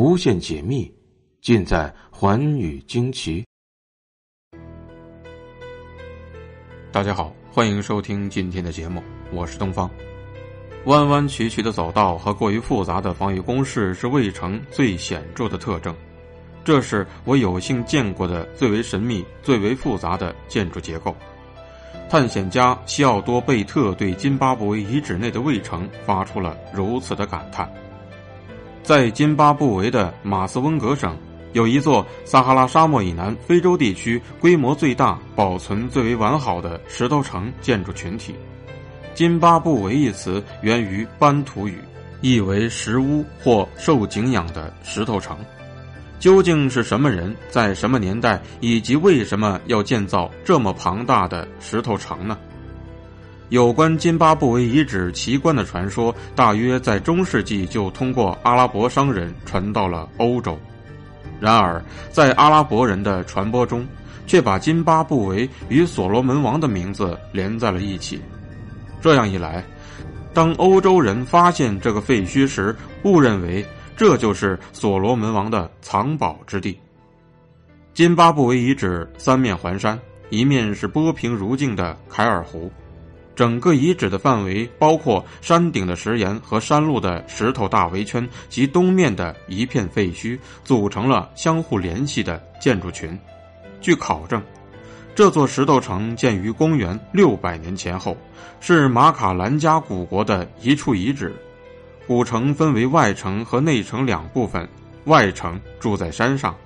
无限解密，尽在寰宇惊奇。大家好，欢迎收听今天的节目，我是东方。弯弯曲曲的走道和过于复杂的防御工事是魏城最显著的特征。这是我有幸见过的最为神秘、最为复杂的建筑结构。探险家西奥多·贝特对津巴布韦遗址内的卫城发出了如此的感叹：在津巴布韦的马斯温格省，有一座撒哈拉沙漠以南非洲地区规模最大、保存最为完好的石头城建筑群体。津巴布韦一词源于班图语，意为石屋或受敬仰的石头城。究竟是什么人，在什么年代，以及为什么要建造这么庞大的石头城呢？有关津巴布韦遗址奇观的传说，大约在中世纪就通过阿拉伯商人传到了欧洲。然而，在阿拉伯人的传播中，却把津巴布韦与所罗门王的名字连在了一起。这样一来，当欧洲人发现这个废墟时，误认为。这就是所罗门王的藏宝之地。津巴布韦遗址三面环山，一面是波平如镜的凯尔湖。整个遗址的范围包括山顶的石岩和山路的石头大围圈及东面的一片废墟，组成了相互联系的建筑群。据考证，这座石头城建于公元六百年前后，是马卡兰加古国的一处遗址。古城分为外城和内城两部分，外城住在山上，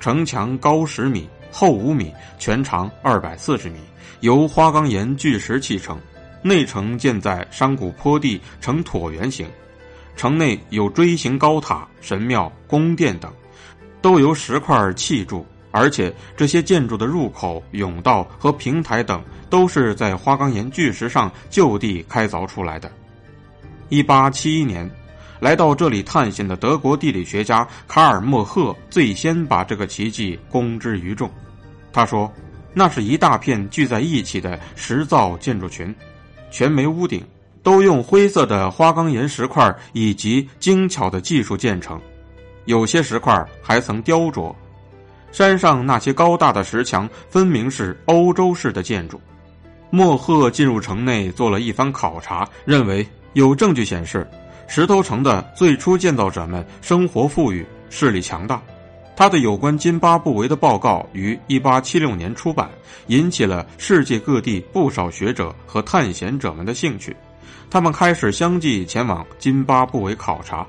城墙高十米，厚五米，全长二百四十米，由花岗岩巨石砌成；内城建在山谷坡地，呈椭圆形，城内有锥形高塔、神庙、宫殿等，都由石块砌筑，而且这些建筑的入口、甬道和平台等都是在花岗岩巨石上就地开凿出来的。一八七一年，来到这里探险的德国地理学家卡尔默赫最先把这个奇迹公之于众。他说：“那是一大片聚在一起的石造建筑群，全没屋顶，都用灰色的花岗岩石块以及精巧的技术建成。有些石块还曾雕琢。山上那些高大的石墙，分明是欧洲式的建筑。”莫赫进入城内做了一番考察，认为。有证据显示，石头城的最初建造者们生活富裕，势力强大。他的有关津巴布韦的报告于1876年出版，引起了世界各地不少学者和探险者们的兴趣。他们开始相继前往津巴布韦考察。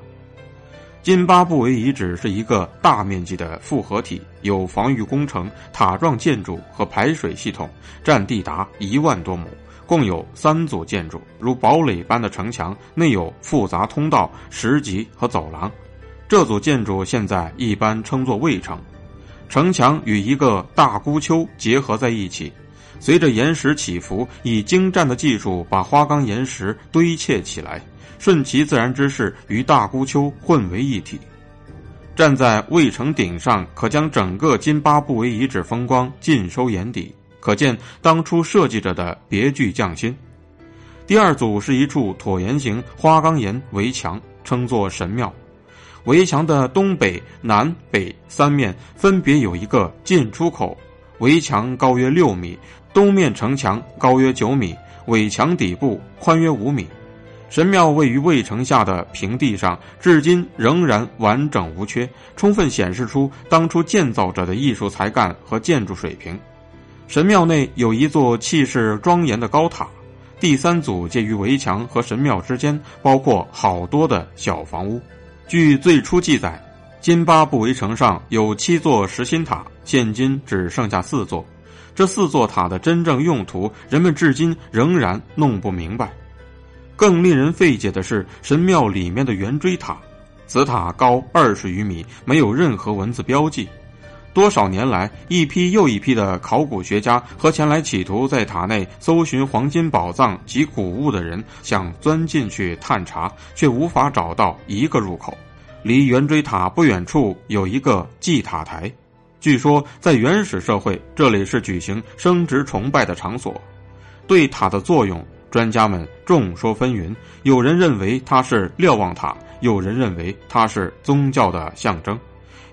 津巴布韦遗址是一个大面积的复合体，有防御工程、塔状建筑和排水系统，占地达一万多亩。共有三组建筑，如堡垒般的城墙，内有复杂通道、石级和走廊。这组建筑现在一般称作卫城。城墙与一个大孤丘结合在一起，随着岩石起伏，以精湛的技术把花岗岩石堆砌起来，顺其自然之势与大孤丘混为一体。站在卫城顶上，可将整个津巴布韦遗址风光尽收眼底。可见当初设计者的别具匠心。第二组是一处椭圆形花岗岩围墙，称作神庙。围墙的东北、南北三面分别有一个进出口。围墙高约六米，东面城墙高约九米，围墙底部宽约五米。神庙位于渭城下的平地上，至今仍然完整无缺，充分显示出当初建造者的艺术才干和建筑水平。神庙内有一座气势庄严的高塔，第三组介于围墙和神庙之间，包括好多的小房屋。据最初记载，津巴布韦城上有七座石心塔，现今只剩下四座。这四座塔的真正用途，人们至今仍然弄不明白。更令人费解的是，神庙里面的圆锥塔，此塔高二十余米，没有任何文字标记。多少年来，一批又一批的考古学家和前来企图在塔内搜寻黄金宝藏及古物的人，想钻进去探查，却无法找到一个入口。离圆锥塔不远处有一个祭塔台，据说在原始社会，这里是举行生殖崇拜的场所。对塔的作用，专家们众说纷纭。有人认为它是瞭望塔，有人认为它是宗教的象征，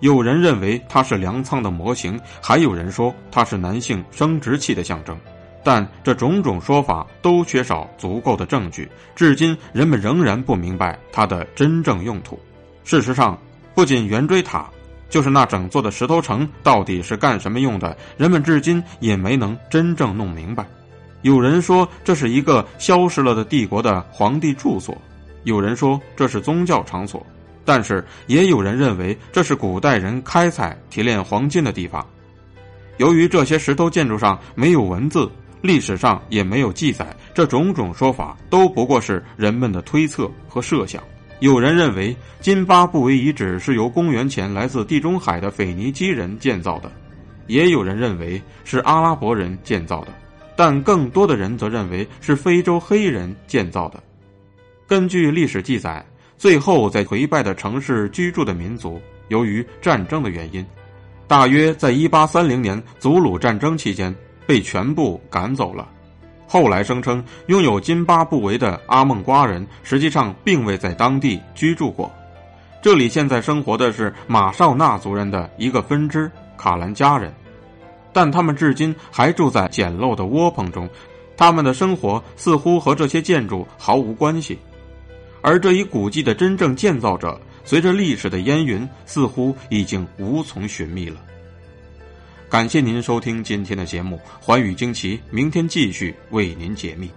有人认为它是粮仓的模型，还有人说它是男性生殖器的象征。但这种种说法都缺少足够的证据，至今人们仍然不明白它的真正用途。事实上，不仅圆锥塔，就是那整座的石头城到底是干什么用的，人们至今也没能真正弄明白。有人说这是一个消失了的帝国的皇帝住所，有人说这是宗教场所，但是也有人认为这是古代人开采提炼黄金的地方。由于这些石头建筑上没有文字。历史上也没有记载，这种种说法都不过是人们的推测和设想。有人认为津巴布韦遗址是由公元前来自地中海的腓尼基人建造的，也有人认为是阿拉伯人建造的，但更多的人则认为是非洲黑人建造的。根据历史记载，最后在颓败的城市居住的民族，由于战争的原因，大约在一八三零年祖鲁战争期间。被全部赶走了。后来声称拥有津巴布韦的阿孟瓜人，实际上并未在当地居住过。这里现在生活的是马绍纳族人的一个分支卡兰加人，但他们至今还住在简陋的窝棚中。他们的生活似乎和这些建筑毫无关系。而这一古迹的真正建造者，随着历史的烟云，似乎已经无从寻觅了。感谢您收听今天的节目《寰宇惊奇》，明天继续为您解密。